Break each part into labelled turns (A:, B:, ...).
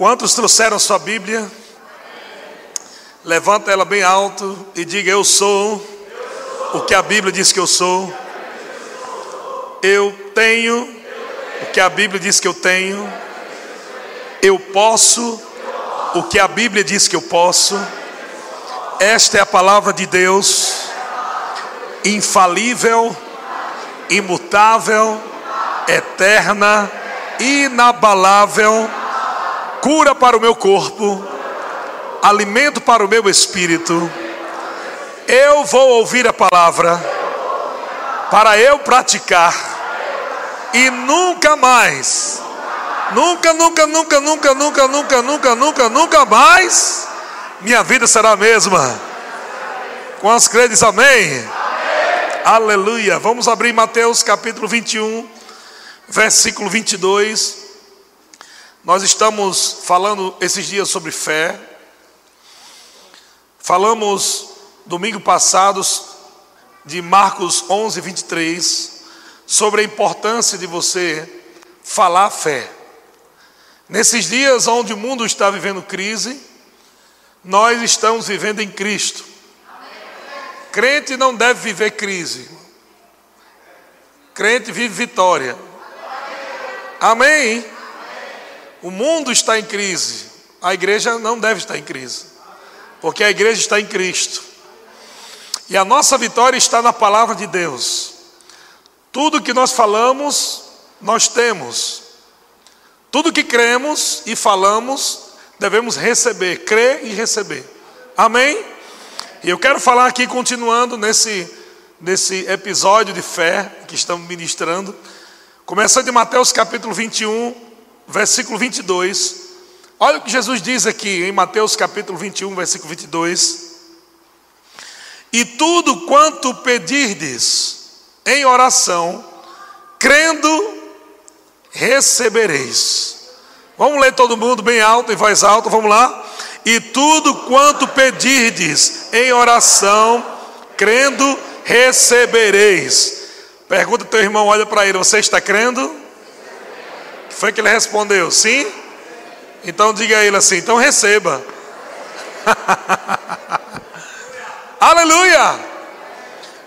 A: Quantos trouxeram sua Bíblia? Levanta ela bem alto e diga: Eu sou o que a Bíblia diz que eu sou. Eu tenho o que a Bíblia diz que eu tenho. Eu posso o que a Bíblia diz que eu posso. Esta é a palavra de Deus, infalível, imutável, eterna, inabalável, cura para o meu corpo, alimento para o meu espírito. Eu vou ouvir a palavra para eu praticar e nunca mais, nunca, nunca, nunca, nunca, nunca, nunca, nunca, nunca, nunca mais, minha vida será a mesma. Com as credes, amém? amém. Aleluia. Vamos abrir Mateus capítulo 21, versículo 22. Nós estamos falando esses dias sobre fé. Falamos domingo passado de Marcos 11, 23, sobre a importância de você falar fé. Nesses dias onde o mundo está vivendo crise, nós estamos vivendo em Cristo. Crente não deve viver crise. Crente vive vitória. Amém? O mundo está em crise. A igreja não deve estar em crise. Porque a igreja está em Cristo. E a nossa vitória está na palavra de Deus. Tudo que nós falamos, nós temos. Tudo que cremos e falamos, devemos receber, crer e receber. Amém? E eu quero falar aqui, continuando nesse, nesse episódio de fé que estamos ministrando, começando de Mateus capítulo 21, versículo 22. Olha o que Jesus diz aqui em Mateus capítulo 21, versículo 22. E tudo quanto pedirdes em oração, crendo, recebereis. Vamos ler todo mundo bem alto, em voz alta, vamos lá. E tudo quanto pedirdes em oração, crendo, recebereis. Pergunta teu irmão, olha para ele, você está crendo? Foi que ele respondeu, sim? Então diga a ele assim, então receba. Aleluia!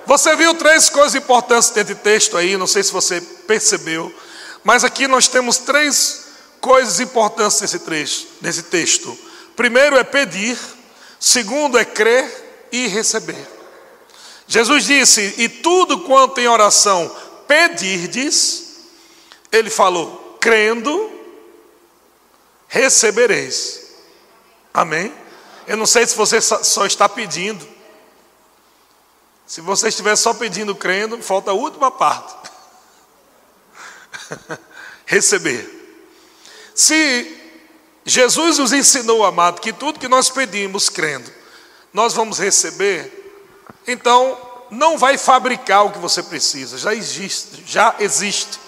A: Você viu três coisas importantes dentro de texto aí, não sei se você percebeu, mas aqui nós temos três coisas importantes nesse, trecho, nesse texto. Primeiro é pedir, segundo é crer e receber. Jesus disse: E tudo quanto em oração pedirdes, ele falou, crendo, recebereis. Amém? Eu não sei se você só está pedindo. Se você estiver só pedindo crendo, falta a última parte. Receber. Se Jesus nos ensinou, amado, que tudo que nós pedimos crendo, nós vamos receber, então não vai fabricar o que você precisa, já existe, já existe.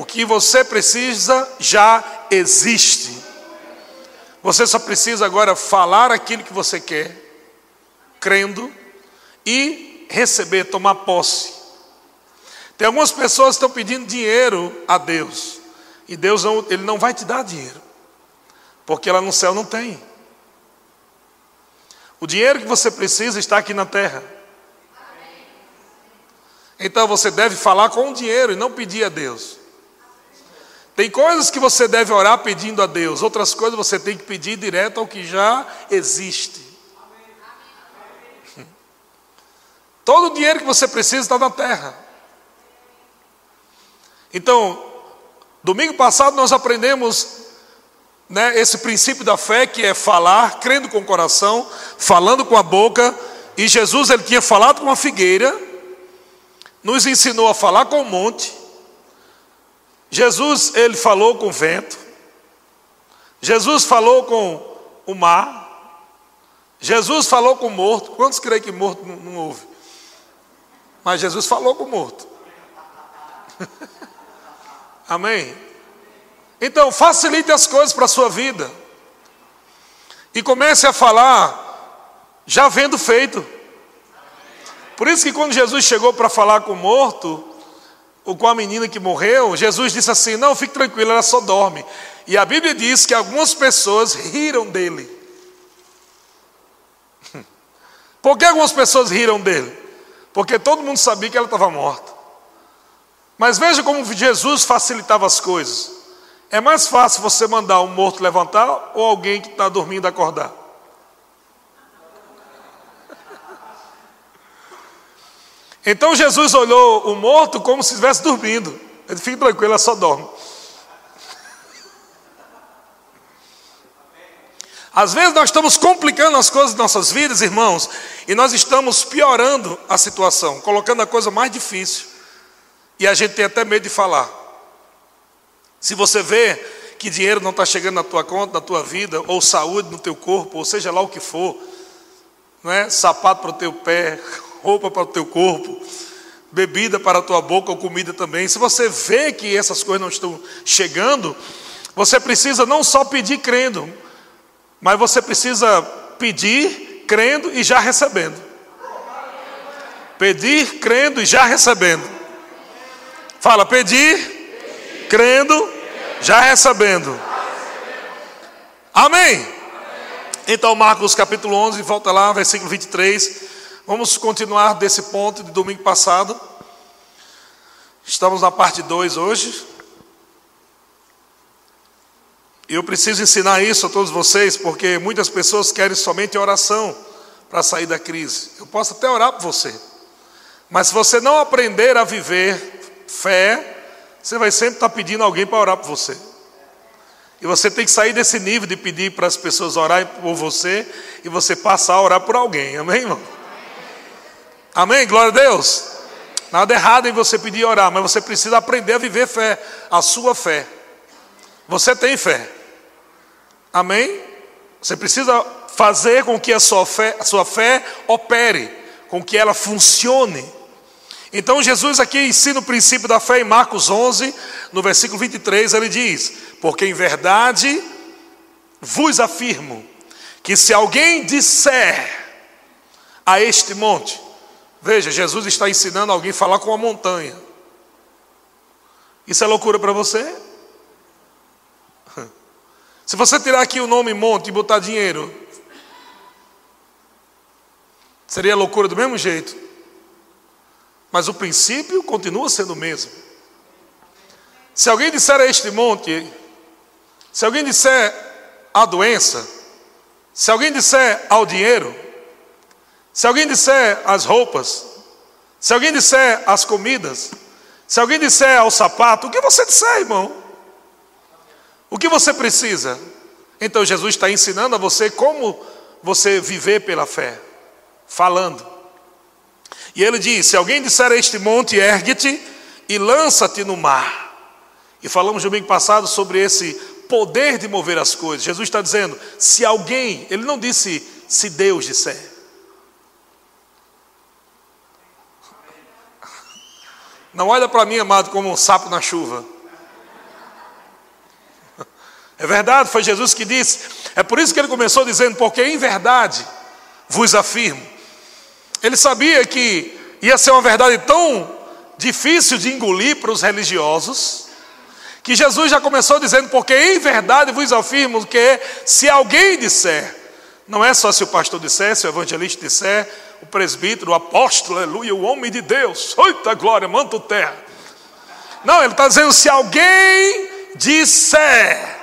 A: O que você precisa já existe. Você só precisa agora falar aquilo que você quer, crendo, e receber, tomar posse. Tem algumas pessoas que estão pedindo dinheiro a Deus, e Deus não, ele não vai te dar dinheiro, porque lá no céu não tem. O dinheiro que você precisa está aqui na terra. Então você deve falar com o dinheiro e não pedir a Deus. Tem coisas que você deve orar pedindo a Deus, outras coisas você tem que pedir direto ao que já existe. Todo o dinheiro que você precisa está na terra. Então, domingo passado nós aprendemos né, esse princípio da fé que é falar, crendo com o coração, falando com a boca. E Jesus ele tinha falado com a figueira, nos ensinou a falar com o monte. Jesus ele falou com o vento. Jesus falou com o mar. Jesus falou com o morto. Quantos creem que morto não, não ouve? Mas Jesus falou com o morto. Amém? Então, facilite as coisas para a sua vida. E comece a falar já vendo feito. Por isso que quando Jesus chegou para falar com o morto, com a menina que morreu, Jesus disse assim: Não, fique tranquilo, ela só dorme. E a Bíblia diz que algumas pessoas riram dele. Por que algumas pessoas riram dele? Porque todo mundo sabia que ela estava morta. Mas veja como Jesus facilitava as coisas. É mais fácil você mandar um morto levantar ou alguém que está dormindo acordar? Então Jesus olhou o morto como se estivesse dormindo. Ele fica tranquilo, ela só dorme. Às vezes nós estamos complicando as coisas das nossas vidas, irmãos, e nós estamos piorando a situação, colocando a coisa mais difícil. E a gente tem até medo de falar. Se você vê que dinheiro não está chegando na tua conta, na tua vida, ou saúde no teu corpo, ou seja lá o que for, não é? sapato para o teu pé, roupa para o teu corpo, bebida para a tua boca ou comida também. Se você vê que essas coisas não estão chegando, você precisa não só pedir crendo, mas você precisa pedir crendo e já recebendo. Pedir crendo e já recebendo. Fala, pedir, crendo, já recebendo. Amém. Então, Marcos capítulo 11, volta lá, versículo 23. Vamos continuar desse ponto de domingo passado. Estamos na parte 2 hoje. Eu preciso ensinar isso a todos vocês, porque muitas pessoas querem somente oração para sair da crise. Eu posso até orar por você, mas se você não aprender a viver fé, você vai sempre estar pedindo alguém para orar por você. E você tem que sair desse nível de pedir para as pessoas orarem por você e você passar a orar por alguém. Amém, irmão? Amém? Glória a Deus. Nada errado em você pedir orar, mas você precisa aprender a viver fé, a sua fé. Você tem fé. Amém? Você precisa fazer com que a sua fé, a sua fé opere, com que ela funcione. Então Jesus aqui ensina o princípio da fé em Marcos 11, no versículo 23, ele diz: Porque em verdade vos afirmo que se alguém disser a este monte, Veja, Jesus está ensinando alguém a falar com a montanha. Isso é loucura para você? Se você tirar aqui o nome monte e botar dinheiro, seria loucura do mesmo jeito. Mas o princípio continua sendo o mesmo. Se alguém disser a este monte, se alguém disser a doença, se alguém disser ao dinheiro, se alguém disser as roupas, se alguém disser as comidas, se alguém disser ao sapato, o que você disser, irmão? O que você precisa? Então Jesus está ensinando a você como você viver pela fé, falando. E ele diz: se alguém disser a este monte, ergue-te e lança-te no mar. E falamos domingo passado sobre esse poder de mover as coisas. Jesus está dizendo: se alguém, ele não disse se Deus disser. Não olha para mim, amado, como um sapo na chuva. É verdade, foi Jesus que disse. É por isso que ele começou dizendo: Porque em verdade vos afirmo. Ele sabia que ia ser uma verdade tão difícil de engolir para os religiosos, que Jesus já começou dizendo: Porque em verdade vos afirmo que se alguém disser, não é só se o pastor disser, se o evangelista disser, o presbítero, o apóstolo, aleluia, o homem de Deus, oita glória, manto terra. Não, ele está dizendo: se alguém disser,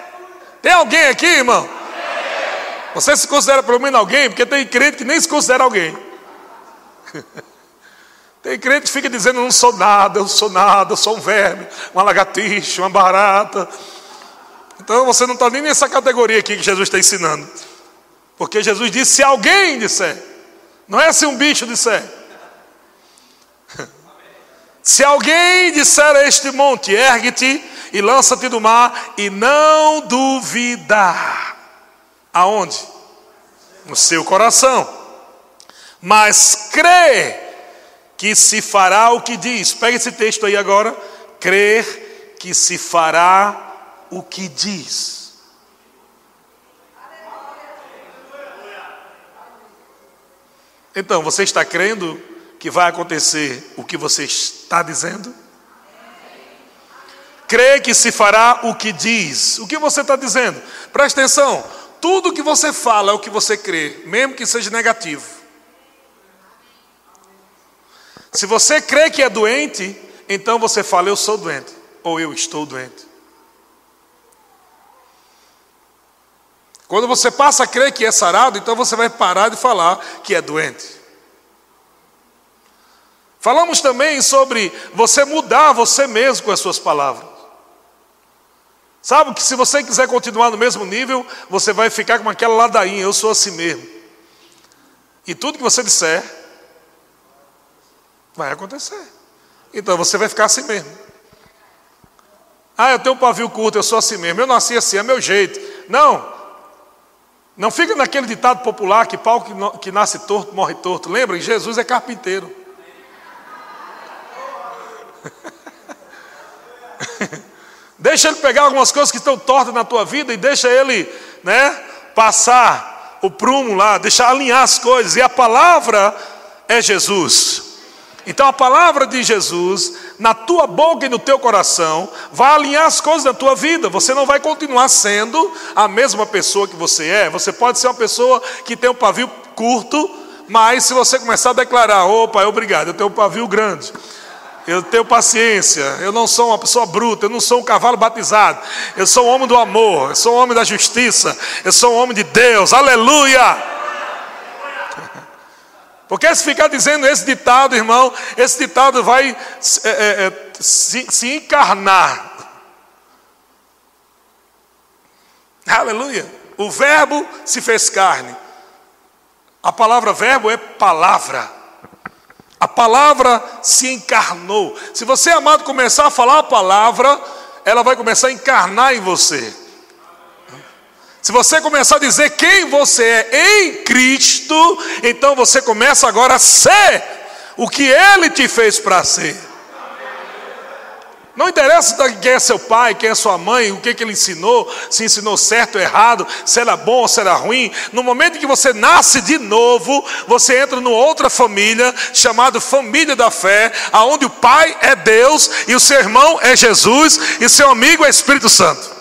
A: tem alguém aqui, irmão? Você se considera pelo menos alguém? Porque tem crente que nem se considera alguém. Tem crente que fica dizendo: não sou nada, eu sou nada, eu sou um verme, uma lagartixa, uma barata. Então você não está nem nessa categoria aqui que Jesus está ensinando. Porque Jesus disse: se alguém disser, não é se um bicho disser. Se alguém disser a este monte, ergue-te e lança-te do mar, e não duvidar. Aonde? No seu coração. Mas crê que se fará o que diz. Pega esse texto aí agora. Crer que se fará o que diz. Então, você está crendo que vai acontecer o que você está dizendo? crê que se fará o que diz. O que você está dizendo? Presta atenção. Tudo que você fala é o que você crê, mesmo que seja negativo. Se você crê que é doente, então você fala, eu sou doente, ou eu estou doente. Quando você passa a crer que é sarado, então você vai parar de falar que é doente. Falamos também sobre você mudar você mesmo com as suas palavras. Sabe que se você quiser continuar no mesmo nível, você vai ficar com aquela ladainha, eu sou assim mesmo. E tudo que você disser vai acontecer. Então você vai ficar assim mesmo. Ah, eu tenho um pavio curto, eu sou assim mesmo. Eu nasci assim, é meu jeito. Não. Não fica naquele ditado popular que pau que nasce torto morre torto. Lembra? Jesus é carpinteiro. deixa ele pegar algumas coisas que estão tortas na tua vida e deixa ele, né, passar o prumo lá, deixar alinhar as coisas. E a palavra é Jesus. Então a palavra de Jesus, na tua boca e no teu coração, vai alinhar as coisas da tua vida. Você não vai continuar sendo a mesma pessoa que você é. Você pode ser uma pessoa que tem um pavio curto, mas se você começar a declarar, opa, obrigado, eu tenho um pavio grande. Eu tenho paciência, eu não sou uma pessoa bruta, eu não sou um cavalo batizado, eu sou um homem do amor, eu sou um homem da justiça, eu sou um homem de Deus, aleluia! Porque se ficar dizendo esse ditado, irmão, esse ditado vai é, é, é, se, se encarnar. Aleluia. O verbo se fez carne. A palavra verbo é palavra. A palavra se encarnou. Se você, amado, começar a falar a palavra, ela vai começar a encarnar em você. Se você começar a dizer quem você é em Cristo, então você começa agora a ser o que Ele te fez para ser. Não interessa quem é seu pai, quem é sua mãe, o que, que ele ensinou, se ensinou certo ou errado, se era bom ou se era ruim. No momento em que você nasce de novo, você entra numa outra família, chamada família da fé, aonde o pai é Deus e o seu irmão é Jesus e seu amigo é Espírito Santo.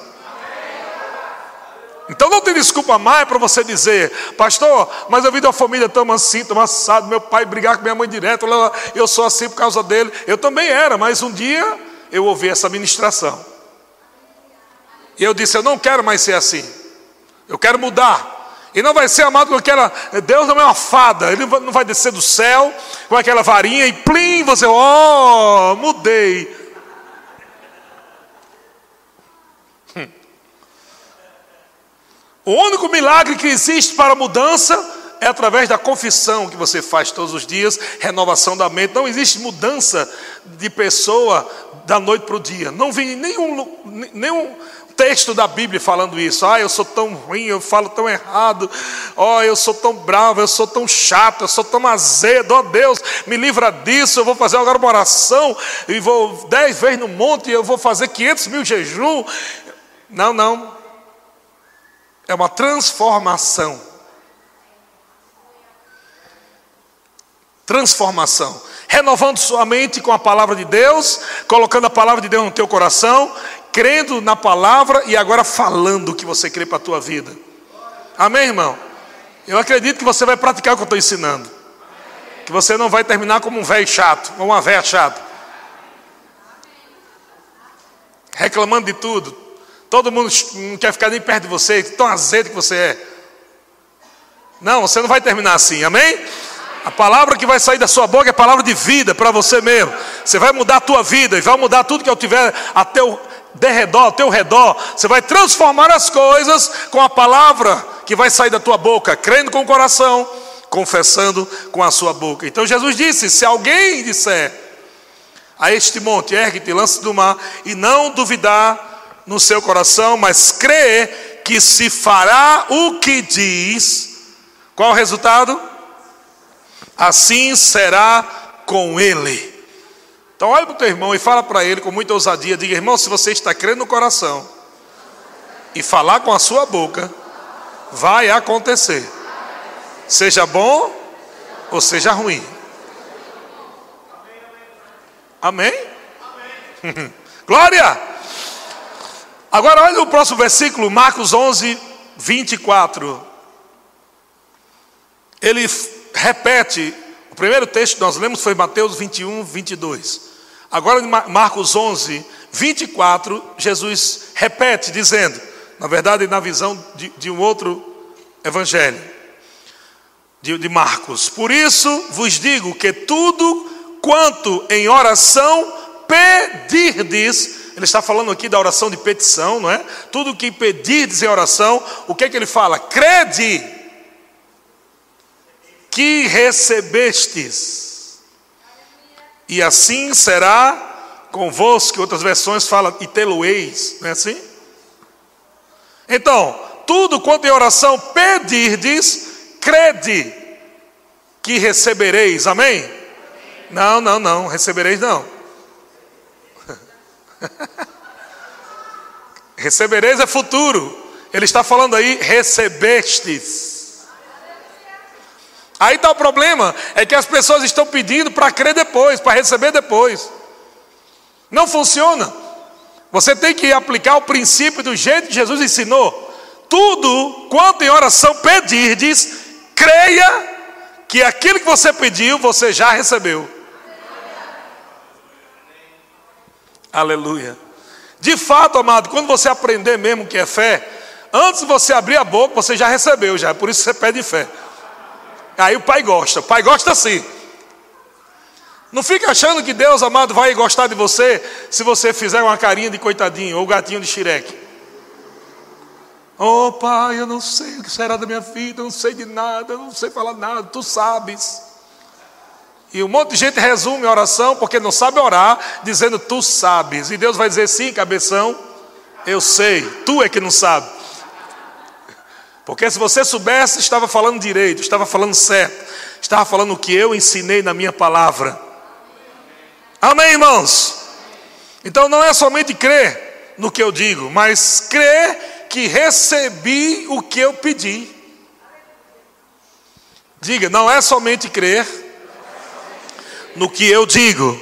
A: Então não tem desculpa mais para você dizer, pastor, mas eu vi da família tão assim, tão assado, meu pai brigar com minha mãe direto, eu sou assim por causa dele. Eu também era, mas um dia eu ouvi essa ministração. E eu disse, eu não quero mais ser assim. Eu quero mudar. E não vai ser amado com aquela. Deus não é uma fada, Ele não vai descer do céu com aquela varinha e plim, você, oh, mudei. O único milagre que existe para mudança é através da confissão que você faz todos os dias, renovação da mente. Não existe mudança de pessoa da noite para o dia. Não vi nenhum, nenhum texto da Bíblia falando isso. Ah, eu sou tão ruim, eu falo tão errado. Oh, eu sou tão bravo, eu sou tão chato, eu sou tão azedo. Oh, Deus, me livra disso. Eu vou fazer agora uma oração e vou dez vezes no monte e eu vou fazer 500 mil jejum. Não, não. É uma transformação. Transformação. Renovando sua mente com a palavra de Deus, colocando a palavra de Deus no teu coração, crendo na palavra e agora falando o que você crê para a tua vida. Amém, irmão? Eu acredito que você vai praticar o que eu estou ensinando. Que você não vai terminar como um velho chato, ou uma velha chata. Reclamando de tudo, Todo mundo não quer ficar nem perto de você, tão azedo que você é. Não, você não vai terminar assim, amém? A palavra que vai sair da sua boca é palavra de vida para você mesmo. Você vai mudar a tua vida e vai mudar tudo que eu tiver a teu derredor, ao teu redor. Você vai transformar as coisas com a palavra que vai sair da tua boca, crendo com o coração, confessando com a sua boca. Então Jesus disse: se alguém disser a este monte, ergue-te, lance do mar, e não duvidar no seu coração, mas crê que se fará o que diz, qual o resultado? Assim será com ele. Então olha para o teu irmão e fala para ele com muita ousadia, diga, irmão, se você está crendo no coração e falar com a sua boca, vai acontecer. Seja bom ou seja ruim. Amém? Glória! Agora olha o próximo versículo, Marcos 11, 24. Ele repete, o primeiro texto que nós lemos foi Mateus 21, 22. Agora Marcos 11, 24, Jesus repete, dizendo, na verdade, na visão de, de um outro evangelho, de, de Marcos: Por isso vos digo que tudo quanto em oração pedirdes, ele está falando aqui da oração de petição, não é? Tudo que pedirdes em oração, o que é que ele fala? Crede que recebestes, e assim será convosco, outras versões falam, e tê-lo-eis, não é assim? Então, tudo quanto em oração pedirdes, crede que recebereis, amém? Não, não, não, recebereis não. recebereis é futuro. Ele está falando aí, recebestes. Aí está o problema, é que as pessoas estão pedindo para crer depois, para receber depois. Não funciona. Você tem que aplicar o princípio do jeito que Jesus ensinou. Tudo quanto em oração pedirdes, creia que aquilo que você pediu, você já recebeu. Aleluia. De fato, amado, quando você aprender mesmo que é fé, antes de você abrir a boca, você já recebeu, já. Por isso você pede fé. Aí o pai gosta. O pai gosta assim. Não fica achando que Deus, amado, vai gostar de você se você fizer uma carinha de coitadinho ou gatinho de xireque. Oh pai, eu não sei o que será da minha vida, eu não sei de nada, eu não sei falar nada, tu sabes. E um monte de gente resume a oração porque não sabe orar, dizendo tu sabes. E Deus vai dizer sim, cabeção, eu sei, tu é que não sabe. Porque se você soubesse, estava falando direito, estava falando certo, estava falando o que eu ensinei na minha palavra. Amém, irmãos? Então não é somente crer no que eu digo, mas crer que recebi o que eu pedi. Diga, não é somente crer no que eu digo,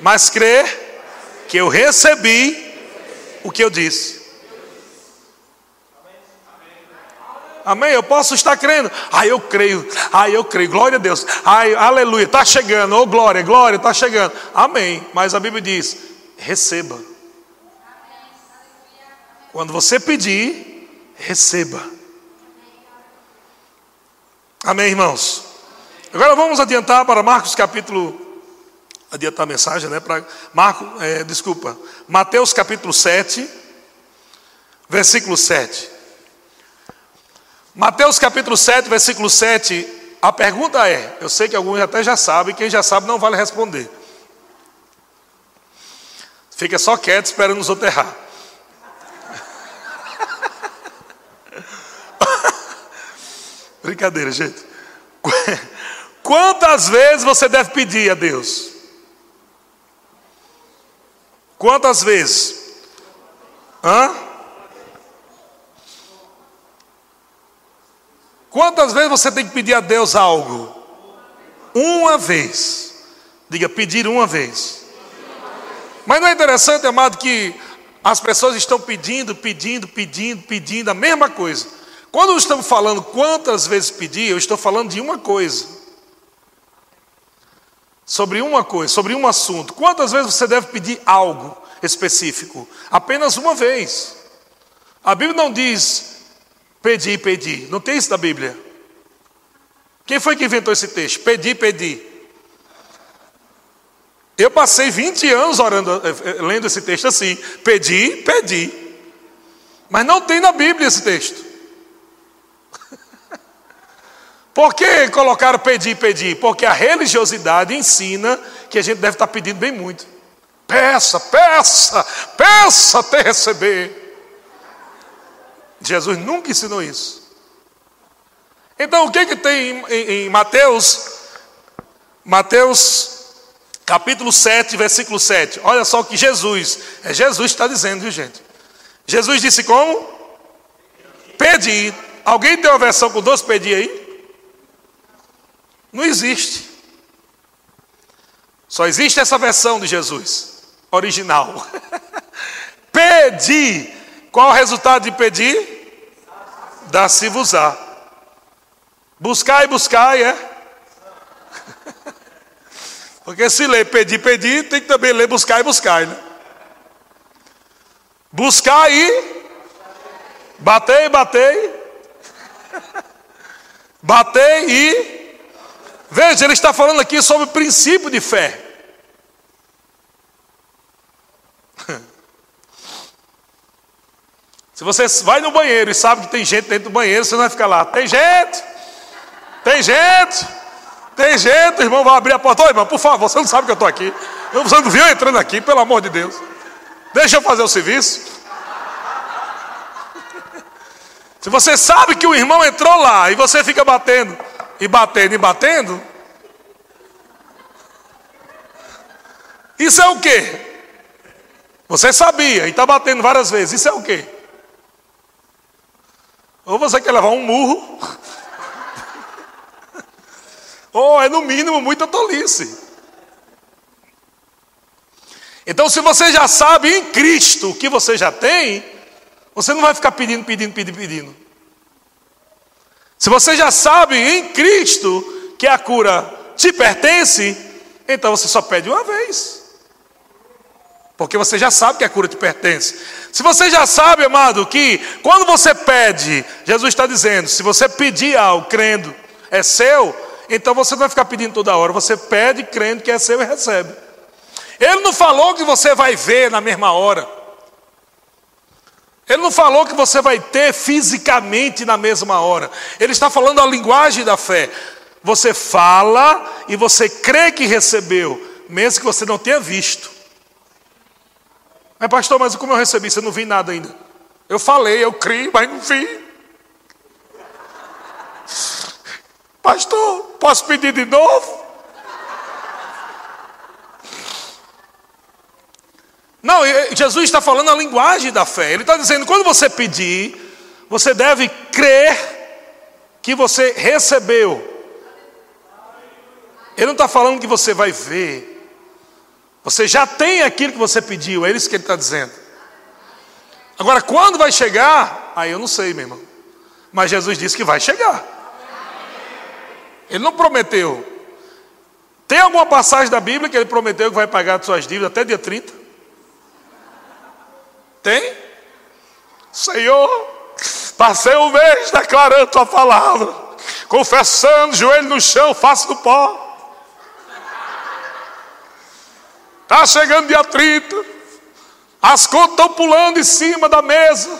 A: mas crer que eu recebi o que eu disse. Amém? Eu posso estar crendo. Ah, eu creio. Ah, eu creio. Glória a Deus. Ai, aleluia. Está chegando. Oh, glória, glória, está chegando. Amém. Mas a Bíblia diz: receba. Quando você pedir, receba. Amém, irmãos? Agora vamos adiantar para Marcos capítulo. Adiantar a mensagem, né? Para Marcos, é, desculpa. Mateus capítulo 7, versículo 7. Mateus capítulo 7, versículo 7. A pergunta é: eu sei que alguns até já sabem, quem já sabe não vale responder. Fica só quieto esperando os outros errar. Brincadeira, gente. Quantas vezes você deve pedir a Deus? Quantas vezes? Hã? Quantas vezes você tem que pedir a Deus algo? Uma vez. Diga, pedir uma vez. Mas não é interessante, amado, que as pessoas estão pedindo, pedindo, pedindo, pedindo a mesma coisa. Quando estamos falando quantas vezes pedir, eu estou falando de uma coisa. Sobre uma coisa, sobre um assunto. Quantas vezes você deve pedir algo específico? Apenas uma vez. A Bíblia não diz pedir, pedir. Não tem isso na Bíblia. Quem foi que inventou esse texto? Pedir, pedir. Eu passei 20 anos orando, eh, eh, lendo esse texto assim: pedir, pedir. Mas não tem na Bíblia esse texto. Por que colocaram pedir, pedir? Porque a religiosidade ensina que a gente deve estar pedindo bem muito. Peça, peça, peça até receber. Jesus nunca ensinou isso. Então o que, que tem em, em, em Mateus? Mateus capítulo 7, versículo 7. Olha só o que Jesus, é Jesus está dizendo, viu gente? Jesus disse como? Pedir. Alguém tem uma versão com dois pedir aí? Não existe. Só existe essa versão de Jesus, original. Pedi. Qual o resultado de pedir? Dá-se-vos-á. Buscar e buscar, é? Porque se lê pedir, pedir, tem que também ler buscar e buscar, né? Buscar e batei, batei. Batei e veja, ele está falando aqui sobre o princípio de fé. Se você vai no banheiro e sabe que tem gente dentro do banheiro, você não vai ficar lá. Tem gente! Tem gente! Tem gente, irmão, vai abrir a porta. Ô, irmão, por favor, você não sabe que eu estou aqui. Você não viu entrando aqui, pelo amor de Deus. Deixa eu fazer o serviço. Se você sabe que o irmão entrou lá e você fica batendo, e batendo, e batendo, isso é o quê? Você sabia e está batendo várias vezes, isso é o quê? Ou você quer levar um murro, ou é no mínimo muita tolice. Então, se você já sabe em Cristo o que você já tem, você não vai ficar pedindo, pedindo, pedindo, pedindo. Se você já sabe em Cristo que a cura te pertence, então você só pede uma vez. Porque você já sabe que a cura te pertence. Se você já sabe, amado, que quando você pede, Jesus está dizendo: se você pedir algo crendo, é seu, então você não vai ficar pedindo toda hora. Você pede crendo que é seu e recebe. Ele não falou que você vai ver na mesma hora. Ele não falou que você vai ter fisicamente na mesma hora. Ele está falando a linguagem da fé. Você fala e você crê que recebeu, mesmo que você não tenha visto. Mas, pastor, mas como eu recebi? Você não vi nada ainda. Eu falei, eu criei, mas não vi. Pastor, posso pedir de novo? Não, Jesus está falando a linguagem da fé. Ele está dizendo: quando você pedir, você deve crer que você recebeu. Ele não está falando que você vai ver. Você já tem aquilo que você pediu, é isso que ele está dizendo. Agora, quando vai chegar? Aí eu não sei, meu irmão. Mas Jesus disse que vai chegar. Ele não prometeu. Tem alguma passagem da Bíblia que ele prometeu que vai pagar as suas dívidas até dia 30? Tem? Senhor, passei um mês declarando tua palavra, confessando, joelho no chão, face no pó. Está chegando dia 30. As contas estão pulando em cima da mesa.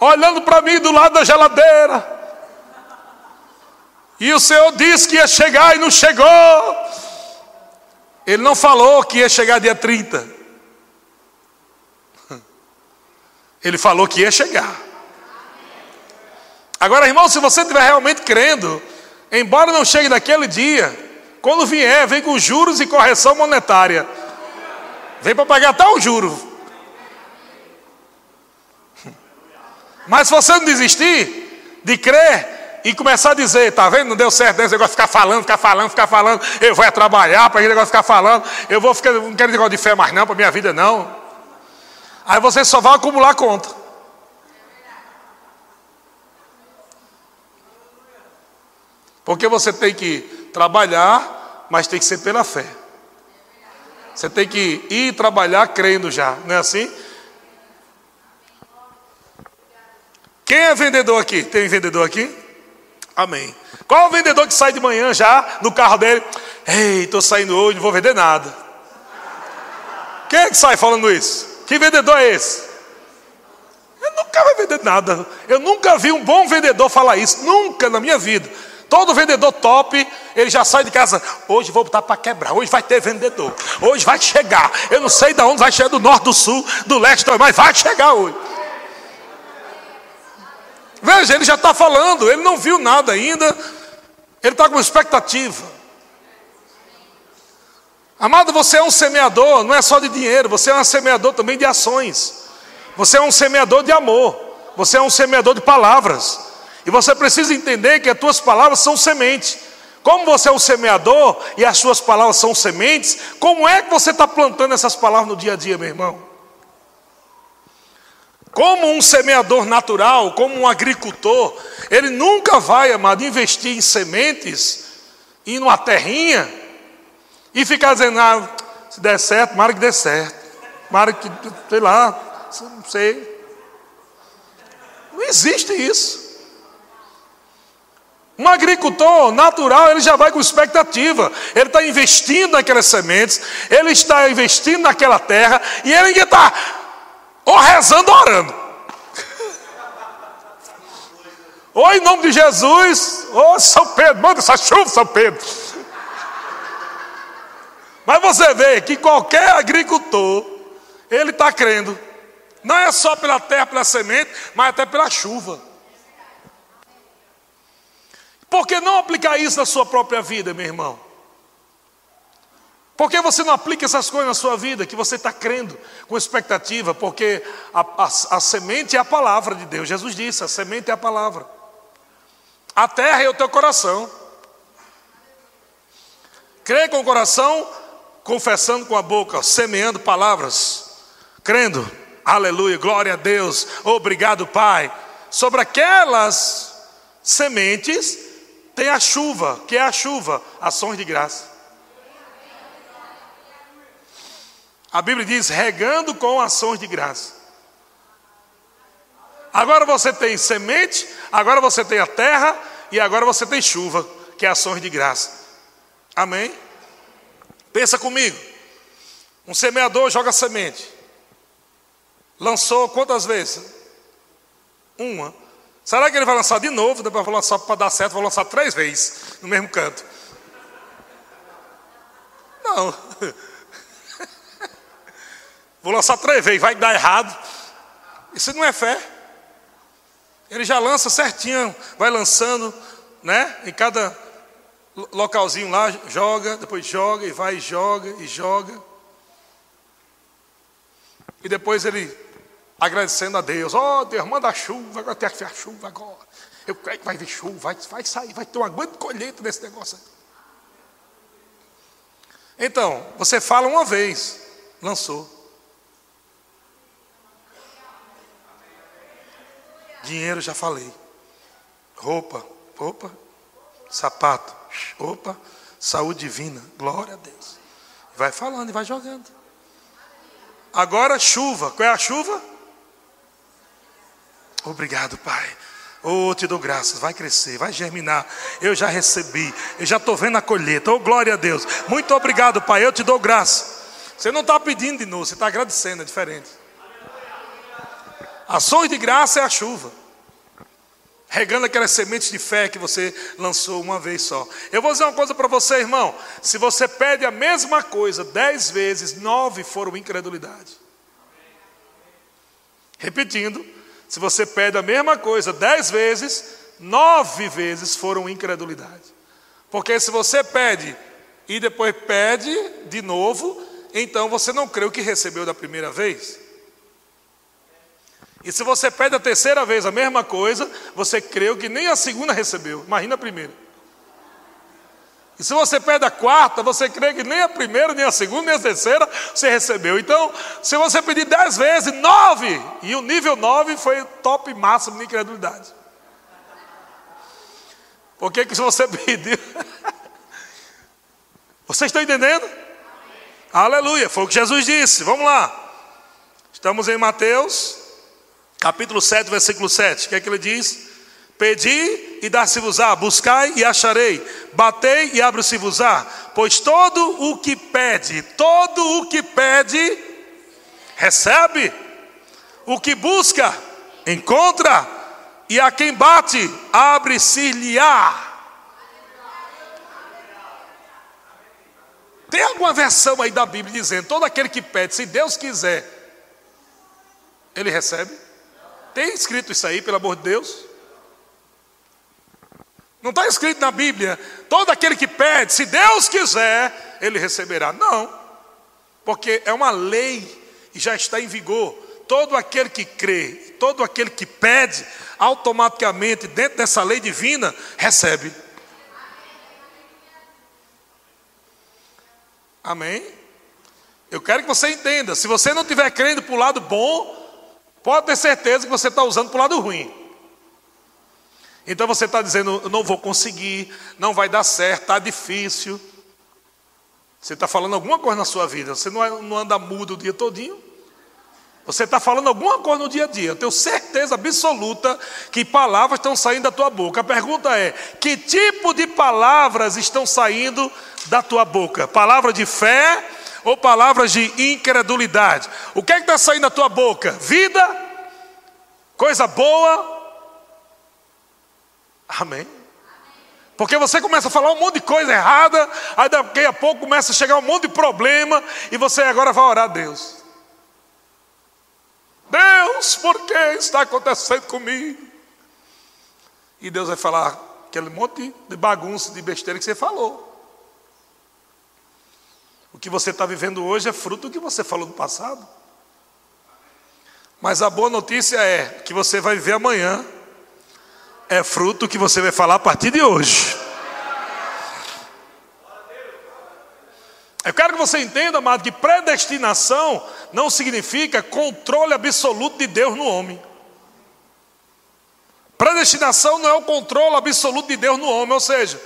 A: Olhando para mim do lado da geladeira. E o Senhor disse que ia chegar e não chegou. Ele não falou que ia chegar dia 30. Ele falou que ia chegar. Agora, irmão, se você estiver realmente crendo, embora não chegue naquele dia, quando vier, vem com juros e correção monetária. Vem para pagar até o juro. Mas se você não desistir de crer e começar a dizer, tá vendo? Não deu certo, esse negócio ficar falando, ficar falando, ficar falando, eu vou trabalhar para esse negócio ficar falando, eu vou ficar, não quero negócio de fé mais não, para minha vida não. Aí você só vai acumular conta. Porque você tem que trabalhar mas tem que ser pela fé. Você tem que ir trabalhar crendo já, não é assim? Quem é vendedor aqui? Tem vendedor aqui? Amém. Qual é o vendedor que sai de manhã já no carro dele? Ei, estou saindo hoje, não vou vender nada. Quem é que sai falando isso? Que vendedor é esse? Eu nunca vai vender nada. Eu nunca vi um bom vendedor falar isso. Nunca na minha vida. Todo vendedor top, ele já sai de casa. Hoje vou botar para quebrar. Hoje vai ter vendedor. Hoje vai chegar. Eu não sei de onde vai chegar, do norte, do sul, do leste, mas vai chegar hoje. Veja, ele já está falando. Ele não viu nada ainda. Ele está com expectativa. Amado, você é um semeador, não é só de dinheiro, você é um semeador também de ações. Você é um semeador de amor. Você é um semeador de palavras. E você precisa entender que as tuas palavras são sementes. Como você é um semeador e as suas palavras são sementes, como é que você está plantando essas palavras no dia a dia, meu irmão? Como um semeador natural, como um agricultor, ele nunca vai, amado, investir em sementes e numa terrinha e ficar dizendo, ah, se der certo, mara que dê certo. Mara que, sei lá, não sei. Não existe isso. Um agricultor natural, ele já vai com expectativa. Ele está investindo naquelas sementes, ele está investindo naquela terra, e ele está ou rezando ou orando. Ou em nome de Jesus, ou São Pedro, manda essa chuva, São Pedro. Mas você vê que qualquer agricultor, ele está crendo, não é só pela terra, pela semente, mas até pela chuva. Por que não aplicar isso na sua própria vida, meu irmão? Por que você não aplica essas coisas na sua vida que você está crendo com expectativa? Porque a, a, a, semente é a palavra de Deus. Jesus disse: a semente é a palavra. A terra é o teu coração. Crê com o coração, confessando com a boca, semeando palavras, crendo, aleluia, glória a Deus, obrigado, Pai. Sobre aquelas sementes, tem a chuva, que é a chuva, ações de graça. A Bíblia diz: regando com ações de graça. Agora você tem semente, agora você tem a terra e agora você tem chuva, que é ações de graça. Amém? Pensa comigo. Um semeador joga semente. Lançou quantas vezes? Uma. Será que ele vai lançar de novo? Depois vai lançar para dar certo, vai lançar três vezes no mesmo canto. Não. Vou lançar três vezes, vai dar errado. Isso não é fé. Ele já lança certinho, vai lançando, né? Em cada localzinho lá, joga, depois joga e vai e joga e joga. E depois ele agradecendo a Deus. Ó oh, Deus, manda a chuva, agora tem que a chuva agora. Eu creio que vai vir chuva, vai, vai sair, vai ter uma grande colheita desse negócio aí. Então, você fala uma vez, lançou. Dinheiro, já falei. Roupa, roupa. Sapato, opa. Saúde divina, glória a Deus. Vai falando e vai jogando. Agora chuva, qual é a chuva? Obrigado, Pai. Oh, te dou graças, vai crescer, vai germinar. Eu já recebi, eu já estou vendo a colheita. Oh, glória a Deus. Muito obrigado, Pai. Eu te dou graça. Você não está pedindo de novo, você está agradecendo, é diferente. Ações de graça é a chuva. Regando aquelas sementes de fé que você lançou uma vez só. Eu vou dizer uma coisa para você, irmão. Se você pede a mesma coisa dez vezes, nove foram incredulidade. Repetindo, se você pede a mesma coisa dez vezes, nove vezes foram incredulidade. Porque se você pede e depois pede de novo, então você não creu que recebeu da primeira vez. E se você pede a terceira vez a mesma coisa, você creu que nem a segunda recebeu. Imagina a primeira. E se você pede a quarta, você crê que nem a primeira, nem a segunda, nem a terceira você recebeu. Então, se você pedir dez vezes, nove, e o nível nove foi top máximo de incredulidade. Por que, que se você pediu? Vocês estão entendendo? Amém. Aleluia, foi o que Jesus disse. Vamos lá. Estamos em Mateus, capítulo 7, versículo 7. O que é que ele diz? Pedi e dar-se-vos-á, buscai e acharei, batei e abre-se-vos-á, pois todo o que pede, todo o que pede, recebe, o que busca, encontra, e a quem bate, abre-se-lhe-á. Tem alguma versão aí da Bíblia dizendo: todo aquele que pede, se Deus quiser, ele recebe? Tem escrito isso aí, pelo amor de Deus? Não está escrito na Bíblia, todo aquele que pede, se Deus quiser, ele receberá. Não, porque é uma lei e já está em vigor. Todo aquele que crê, todo aquele que pede, automaticamente, dentro dessa lei divina, recebe. Amém? Eu quero que você entenda: se você não estiver crendo para o lado bom, pode ter certeza que você está usando para o lado ruim. Então você está dizendo, eu não vou conseguir, não vai dar certo, está difícil. Você está falando alguma coisa na sua vida, você não, é, anda mudo o dia todinho. Você está falando alguma coisa no dia a dia. Eu tenho certeza absoluta que palavras estão saindo da tua boca. A pergunta é: que tipo de palavras estão saindo da tua boca? Palavras de fé ou palavras de incredulidade? O que é que está saindo da tua boca? Vida? Coisa boa? Amém? Porque você começa a falar um monte de coisa errada, aí daqui a pouco começa a chegar um monte de problema, e você agora vai orar a Deus. Deus, por que está acontecendo comigo? E Deus vai falar aquele monte de bagunça, de besteira que você falou. Que você está vivendo hoje é fruto do que você falou no passado. Mas a boa notícia é que você vai viver amanhã é fruto que você vai falar a partir de hoje. Eu quero que você entenda, amado, que predestinação não significa controle absoluto de Deus no homem. Predestinação não é o controle absoluto de Deus no homem, ou seja,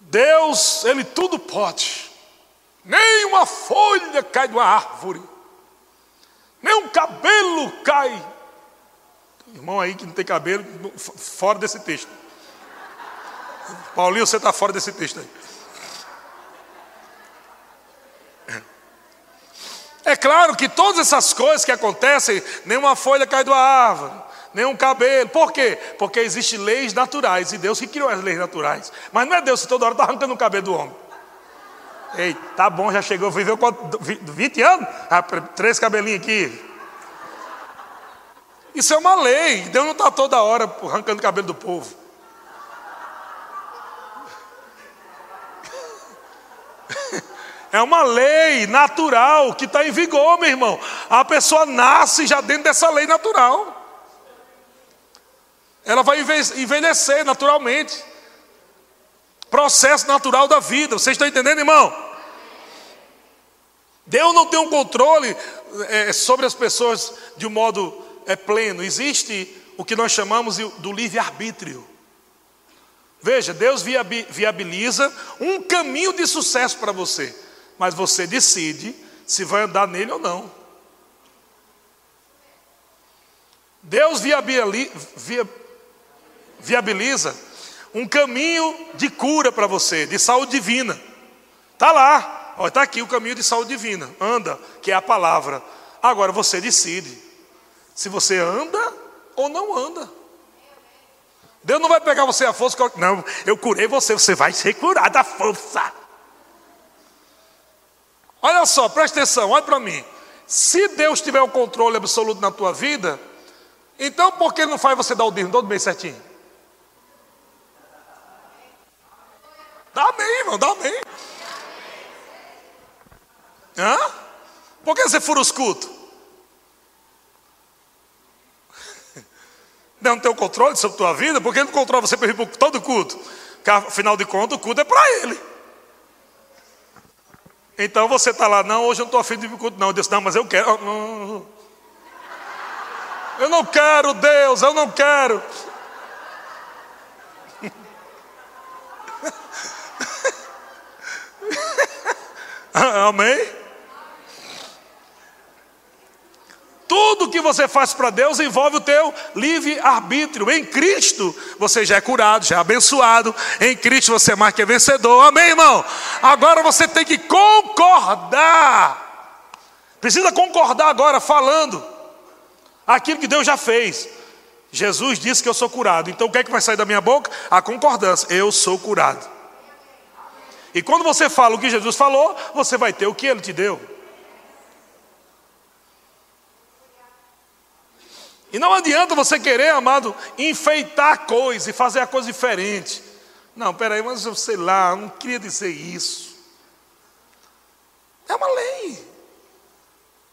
A: Deus, Ele tudo pode. Nem uma folha cai de uma árvore, nem um cabelo cai Irmão aí que não tem cabelo, fora desse texto. Paulinho, você está fora desse texto aí. É claro que todas essas coisas que acontecem, nenhuma folha cai da árvore, nenhum cabelo. Por quê? Porque existem leis naturais e Deus que criou as leis naturais. Mas não é Deus que toda hora está arrancando o cabelo do homem. Ei, tá bom, já chegou, viveu 20 anos? Ah, três cabelinhos aqui. Isso é uma lei. Deus não está toda hora arrancando o cabelo do povo. É uma lei natural que está em vigor, meu irmão. A pessoa nasce já dentro dessa lei natural. Ela vai envelhecer naturalmente. Processo natural da vida. Vocês estão entendendo, irmão? Deus não tem um controle é, sobre as pessoas de um modo é pleno, existe o que nós chamamos do livre-arbítrio. Veja, Deus viabiliza um caminho de sucesso para você, mas você decide se vai andar nele ou não. Deus viabiliza um caminho de cura para você, de saúde divina. Está lá, está aqui o caminho de saúde divina. Anda, que é a palavra. Agora você decide se você anda ou não anda. Deus não vai pegar você a força, não, eu curei você, você vai ser curado à força. Olha só, presta atenção, olha para mim. Se Deus tiver o controle absoluto na tua vida, então por que não faz você dar o dízimo todo mês certinho? Dá amém, irmão, dá amém. Hã? Por que você fura os cultos? não tem o controle sobre a tua vida, por que não controla você para ir para todo culto? Porque afinal de contas o culto é para ele. Então você está lá, não, hoje eu não estou afim de ir para o culto, não. Eu disse, não, mas eu quero. Eu não quero, Deus, eu não quero. Amém? Tudo que você faz para Deus envolve o teu livre arbítrio. Em Cristo você já é curado, já é abençoado. Em Cristo você é mais que vencedor. Amém, irmão? Agora você tem que concordar. Precisa concordar agora falando aquilo que Deus já fez. Jesus disse que eu sou curado. Então o que é que vai sair da minha boca? A concordância. Eu sou curado. E quando você fala o que Jesus falou, você vai ter o que ele te deu. E não adianta você querer, amado, enfeitar a coisa e fazer a coisa diferente. Não, peraí, mas eu sei lá, eu não queria dizer isso. É uma lei.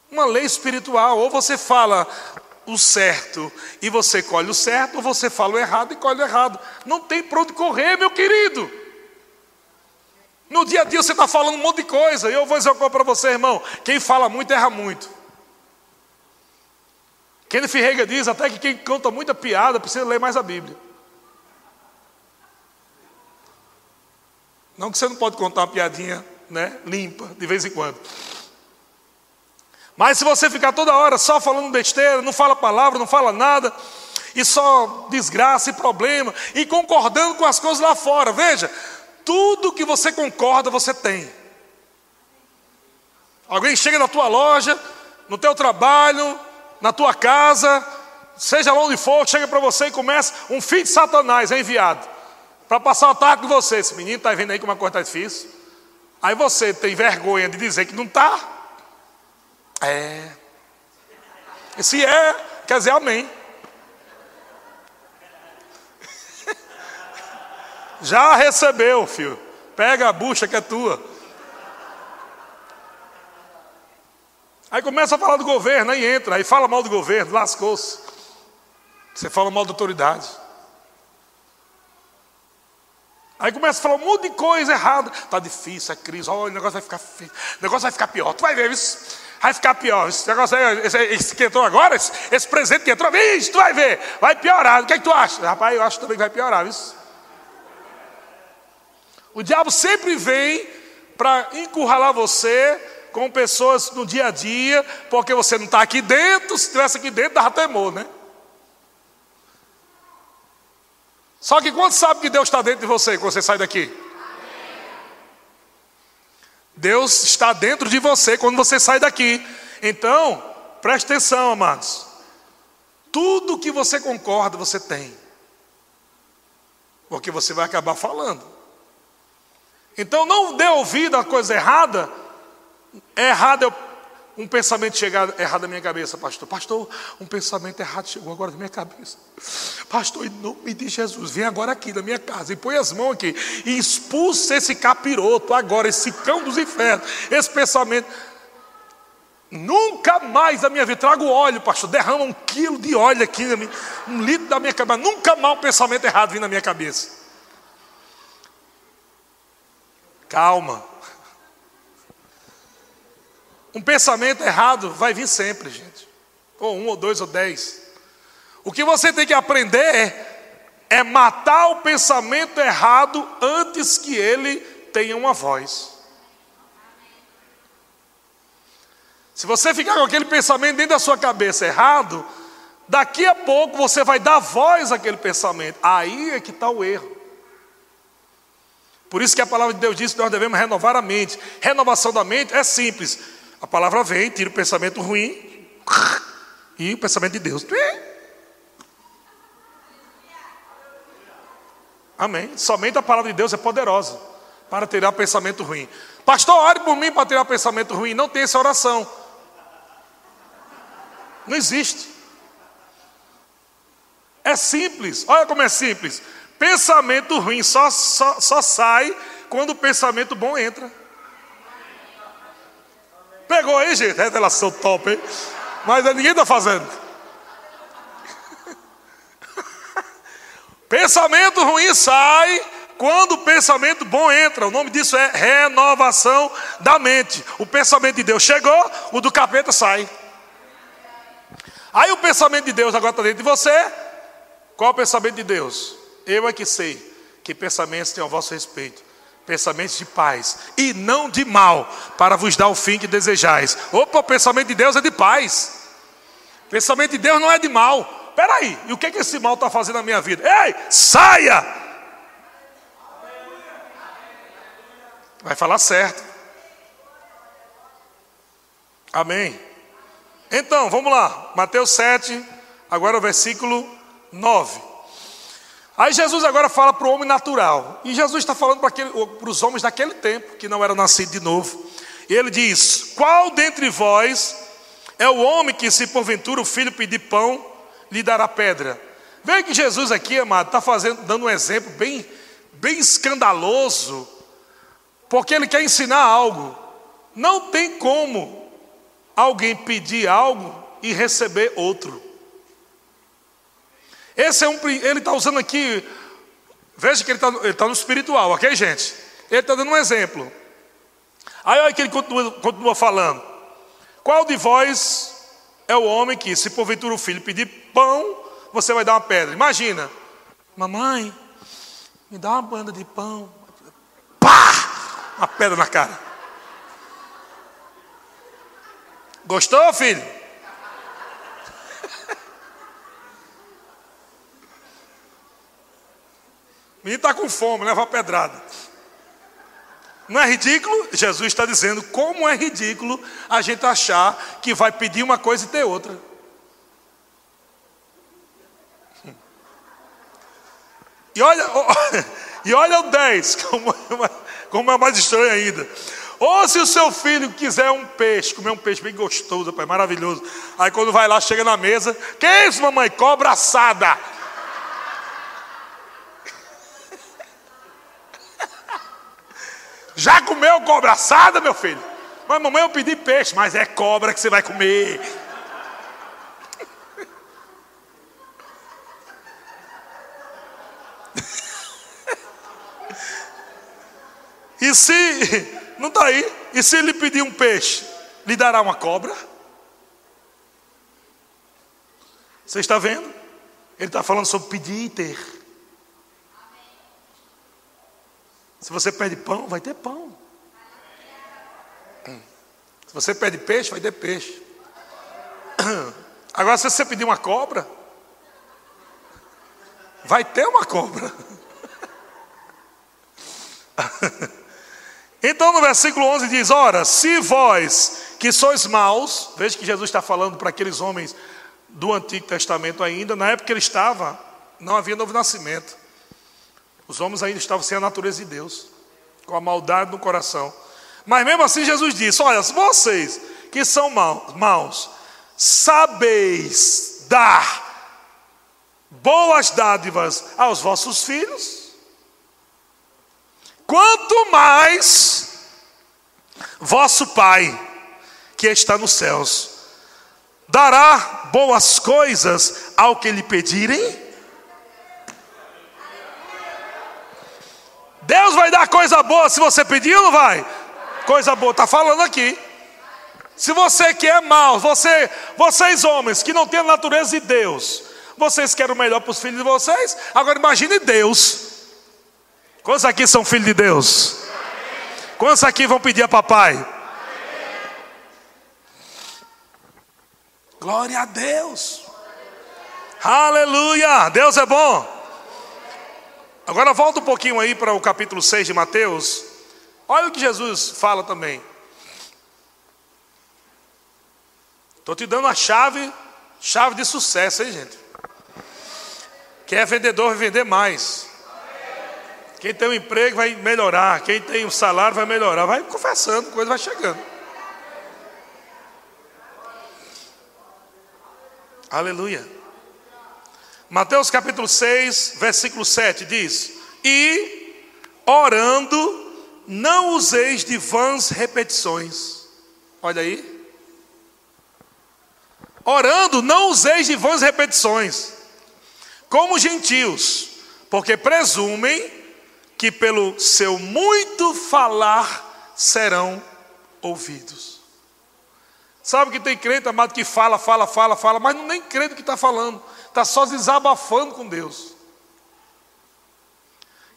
A: Uma lei espiritual. Ou você fala o certo e você colhe o certo, ou você fala o errado e colhe o errado. Não tem para onde correr, meu querido. No dia a dia você está falando um monte de coisa. E eu vou dizer uma coisa para você, irmão. Quem fala muito erra muito. Kenneth Reagan diz até que quem conta muita piada precisa ler mais a Bíblia. Não que você não pode contar uma piadinha né, limpa de vez em quando. Mas se você ficar toda hora só falando besteira, não fala palavra, não fala nada, e só desgraça e problema, e concordando com as coisas lá fora, veja, tudo que você concorda, você tem. Alguém chega na tua loja, no teu trabalho, na tua casa, seja lá onde for, chega para você e começa, um filho de Satanás é enviado para passar o ataque com você. Esse menino está vendo aí como a coisa está difícil. Aí você tem vergonha de dizer que não está. É. Se é, quer dizer amém. Já recebeu, filho. Pega a bucha que é tua. Aí começa a falar do governo, aí entra, aí fala mal do governo, lascou-se. Você fala mal da autoridade. Aí começa a falar um monte de coisa errada. Está difícil, é crise. Olha, o negócio vai ficar feio. O negócio vai ficar pior. Tu vai ver isso. Vai ficar pior. Esse negócio aí, esse, esse que entrou agora, esse, esse presente que entrou, vixe, tu vai ver. Vai piorar. O que é que tu acha? Rapaz, eu acho também que vai piorar, isso. O diabo sempre vem para encurralar você com pessoas no dia a dia, porque você não está aqui dentro. Se estivesse aqui dentro, dava temor, né? Só que quando sabe que Deus está dentro de você quando você sai daqui? Deus está dentro de você quando você sai daqui. Então, preste atenção, amados. Tudo que você concorda, você tem. Porque você vai acabar falando. Então, não dê ouvido à coisa errada. É errado eu um pensamento chegado errado na minha cabeça, pastor. Pastor, um pensamento errado chegou agora na minha cabeça. Pastor, em nome de Jesus, vem agora aqui na minha casa e põe as mãos aqui e expulsa esse capiroto agora, esse cão dos infernos, esse pensamento. Nunca mais na minha vida, trago óleo, pastor, derrama um quilo de óleo aqui, um litro da minha cabeça. Nunca mais um pensamento errado vem na minha cabeça. Calma. Um pensamento errado vai vir sempre, gente. Ou um, ou dois, ou dez. O que você tem que aprender é matar o pensamento errado antes que ele tenha uma voz. Se você ficar com aquele pensamento dentro da sua cabeça errado, daqui a pouco você vai dar voz àquele pensamento. Aí é que está o erro. Por isso que a palavra de Deus diz que nós devemos renovar a mente. Renovação da mente é simples. A palavra vem, tira o pensamento ruim e o pensamento de Deus. Amém. Somente a palavra de Deus é poderosa para tirar pensamento ruim. Pastor, ore por mim para tirar pensamento ruim. Não tem essa oração. Não existe. É simples. Olha como é simples. Pensamento ruim só, só, só sai quando o pensamento bom entra. Pegou aí, gente? Revelação top, hein? Mas ninguém está fazendo. pensamento ruim sai quando o pensamento bom entra. O nome disso é renovação da mente. O pensamento de Deus chegou, o do capeta sai. Aí o pensamento de Deus agora está dentro de você. Qual é o pensamento de Deus? Eu é que sei que pensamentos têm ao vosso respeito pensamentos de paz e não de mal, para vos dar o fim que desejais. Opa, o pensamento de Deus é de paz. Pensamento de Deus não é de mal. Peraí, e o que, é que esse mal está fazendo na minha vida? Ei, saia! Vai falar certo. Amém. Então, vamos lá. Mateus 7, agora o versículo 9. Aí Jesus agora fala para o homem natural. E Jesus está falando para, os homens daquele tempo, que não eram nascidos de novo. E ele diz: Qual dentre vós é o homem que, se porventura o filho pedir pão, lhe dará pedra? Veja que Jesus aqui, amado, está fazendo, dando um exemplo bem, bem escandaloso, porque ele quer ensinar algo. Não tem como alguém pedir algo e receber outro. Esse é um, ele está usando aqui, veja que ele está tá no espiritual, ok, gente? Ele está dando um exemplo. Aí olha que ele continua, continua falando. Qual de vós é o homem que, se porventura o filho pedir pão, você vai dar uma pedra. Imagina, mamãe, me dá uma banda de pão. Pá! Uma pedra na cara. Gostou, filho? O menino está com fome, leva a pedrada. Não é ridículo? Jesus está dizendo como é ridículo a gente achar que vai pedir uma coisa e ter outra. E olha, e olha o 10, como, é como é mais estranho ainda. Ou se o seu filho quiser um peixe, comer um peixe bem gostoso, pai, maravilhoso. Aí quando vai lá, chega na mesa, que é isso, mamãe? Cobra assada. Já comeu cobra assada, meu filho? Mas mamãe, eu pedi peixe, mas é cobra que você vai comer. E se, não está aí, e se ele pedir um peixe, lhe dará uma cobra? Você está vendo? Ele está falando sobre pedir e ter. Se você pede pão, vai ter pão. Se você pede peixe, vai ter peixe. Agora, se você pedir uma cobra, vai ter uma cobra. Então, no versículo 11 diz: Ora, se vós que sois maus, veja que Jesus está falando para aqueles homens do Antigo Testamento ainda, na época que ele estava, não havia novo nascimento. Os homens ainda estavam sem a natureza de Deus, com a maldade no coração. Mas mesmo assim Jesus disse: Olha, vocês que são maus, sabeis dar boas dádivas aos vossos filhos, quanto mais vosso Pai, que está nos céus, dará boas coisas ao que lhe pedirem. Deus vai dar coisa boa se você pedir ou não vai? Coisa boa, está falando aqui. Se você quer é mal, você, vocês homens que não têm a natureza de Deus, vocês querem o melhor para os filhos de vocês? Agora imagine Deus. Quantos aqui são filhos de Deus? Quantos aqui vão pedir a papai? Glória a Deus. Aleluia. Deus é bom. Agora volta um pouquinho aí para o capítulo 6 de Mateus. Olha o que Jesus fala também. Estou te dando a chave, chave de sucesso, hein, gente? Quem é vendedor vai vender mais. Quem tem um emprego vai melhorar. Quem tem um salário vai melhorar. Vai confessando, coisa vai chegando. Aleluia. Mateus capítulo 6, versículo 7 diz: E orando, não useis de vãs repetições. Olha aí. Orando, não useis de vãs repetições, como gentios, porque presumem que pelo seu muito falar serão ouvidos. Sabe que tem crente, amado, que fala, fala, fala, fala, mas não nem crente que está falando está só desabafando com Deus.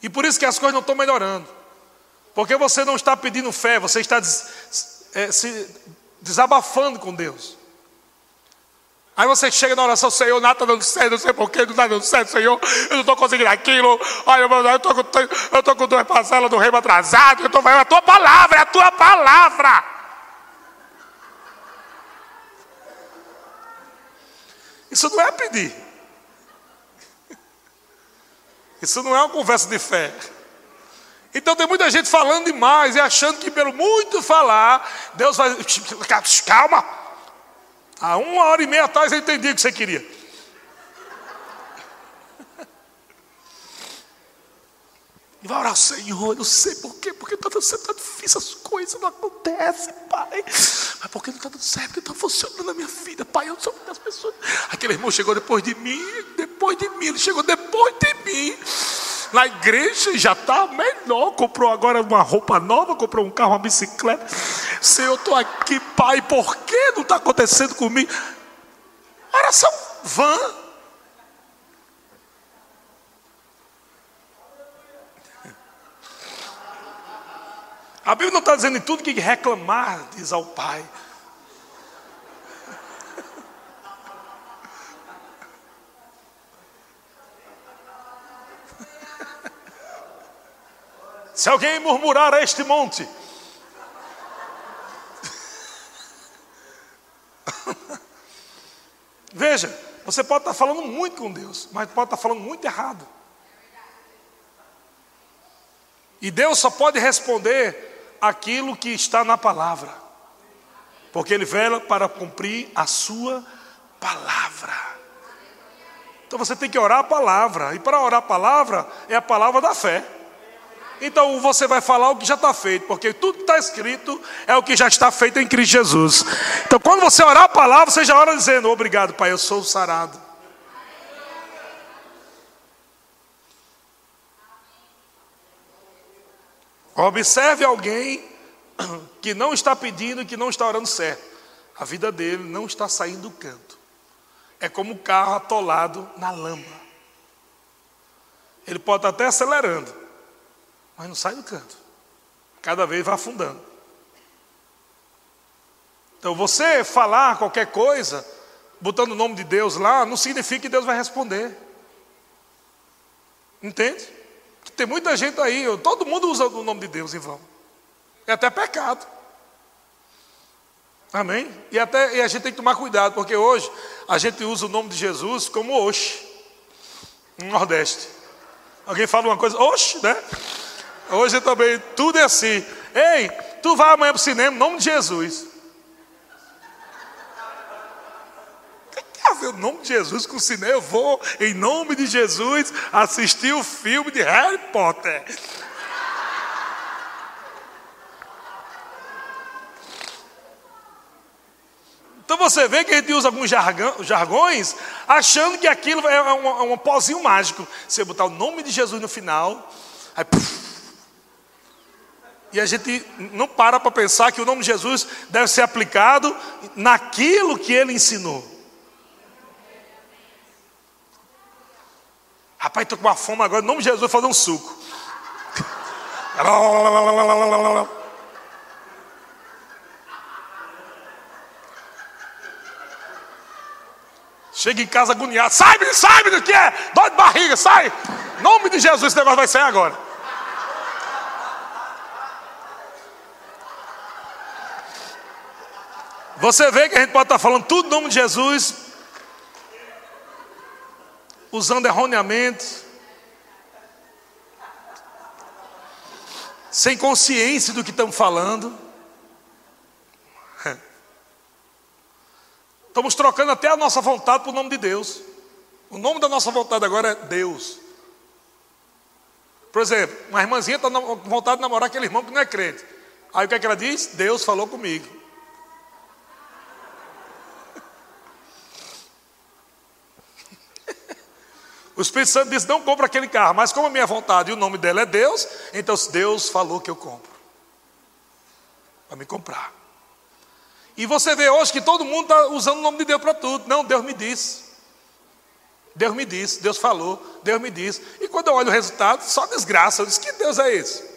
A: E por isso que as coisas não estão melhorando. Porque você não está pedindo fé, você está des, é, se desabafando com Deus. Aí você chega na oração, Senhor, nada está dando certo, não sei porquê, não está dando certo, Senhor, eu não estou conseguindo aquilo, olha, eu estou com, eu estou com duas parcelas do remo atrasado, eu estou é a tua palavra, é a tua palavra. Isso não é pedir. Isso não é uma conversa de fé. Então tem muita gente falando demais e achando que pelo muito falar, Deus vai. Calma! Há uma hora e meia atrás eu entendi o que você queria. E vai orar, Senhor, eu sei por quê, porque está está difícil, as coisas não acontecem, Pai. Mas por que não está dando certo? Porque está funcionando na minha vida, Pai. Eu sou das pessoas. Aquele irmão chegou depois de mim, depois de mim, ele chegou depois de mim. Na igreja já está melhor. Comprou agora uma roupa nova, comprou um carro, uma bicicleta. Senhor, eu estou aqui, Pai, por que não está acontecendo comigo? conversa vã. A Bíblia não está dizendo em tudo que reclamar, diz ao Pai. Se alguém murmurar a este monte, Veja, você pode estar falando muito com Deus, mas pode estar falando muito errado. E Deus só pode responder aquilo que está na palavra, porque Ele vela para cumprir a sua palavra. Então você tem que orar a palavra, e para orar a palavra é a palavra da fé. Então você vai falar o que já está feito, porque tudo que está escrito é o que já está feito em Cristo Jesus. Então quando você orar a palavra, você já ora dizendo: Obrigado, Pai, eu sou sarado. Observe alguém que não está pedindo e que não está orando certo. A vida dele não está saindo do canto. É como um carro atolado na lama. Ele pode estar até acelerando, mas não sai do canto. Cada vez vai afundando. Então, você falar qualquer coisa, botando o nome de Deus lá, não significa que Deus vai responder. Entende? Tem muita gente aí, todo mundo usa o nome de Deus em vão. É até pecado. Amém? E, até, e a gente tem que tomar cuidado, porque hoje a gente usa o nome de Jesus como Oxe, no Nordeste. Alguém fala uma coisa, Oxe, né? Hoje também tudo é assim. Ei, tu vai amanhã para o cinema em nome de Jesus. O que tem a ver o nome de Jesus com o cinema? Eu vou, em nome de Jesus, assistir o filme de Harry Potter. Então você vê que a gente usa alguns jargões achando que aquilo é um, é um pozinho mágico. Você botar o nome de Jesus no final, aí puf, e a gente não para para pensar que o nome de Jesus deve ser aplicado naquilo que ele ensinou. Rapaz, estou com uma fome agora, em nome de Jesus, vou fazer um suco. Chega em casa agoniado, sai, sai, do que é? Dói de barriga, sai. Em nome de Jesus, esse negócio vai sair agora. Você vê que a gente pode estar falando tudo em nome de Jesus, usando erroneamente, sem consciência do que estamos falando. Estamos trocando até a nossa vontade por nome de Deus. O nome da nossa vontade agora é Deus. Por exemplo, uma irmãzinha está com vontade de namorar aquele irmão que não é crente. Aí o que, é que ela diz? Deus falou comigo. O Espírito Santo disse: não compra aquele carro, mas como a minha vontade e o nome dela é Deus, então Deus falou que eu compro. Para me comprar. E você vê hoje que todo mundo está usando o nome de Deus para tudo. Não, Deus me disse. Deus me disse, Deus falou, Deus me disse. E quando eu olho o resultado, só desgraça. Eu disse: que Deus é esse?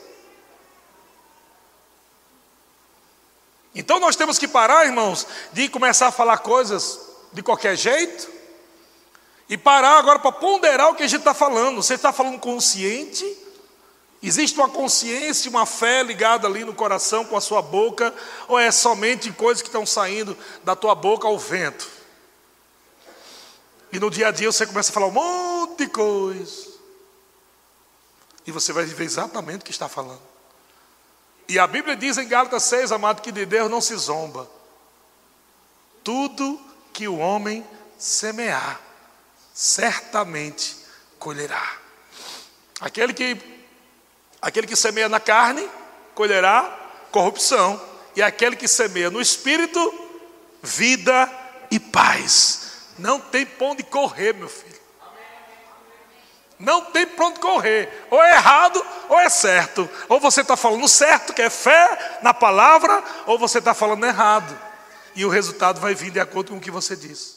A: Então nós temos que parar, irmãos, de começar a falar coisas de qualquer jeito e parar agora para ponderar o que a gente está falando. Você está falando consciente? Existe uma consciência, uma fé ligada ali no coração com a sua boca? Ou é somente coisas que estão saindo da tua boca ao vento? E no dia a dia você começa a falar um monte de coisa. E você vai viver exatamente o que está falando. E a Bíblia diz em Gálatas 6, amado, que de Deus não se zomba. Tudo que o homem semear, certamente colherá. Aquele que aquele que semeia na carne colherá corrupção, e aquele que semeia no espírito vida e paz. Não tem pão de correr, meu filho. Não tem pão de correr. Ou é errado ou é certo. Ou você está falando certo, que é fé na palavra, ou você está falando errado. E o resultado vai vir de acordo com o que você diz.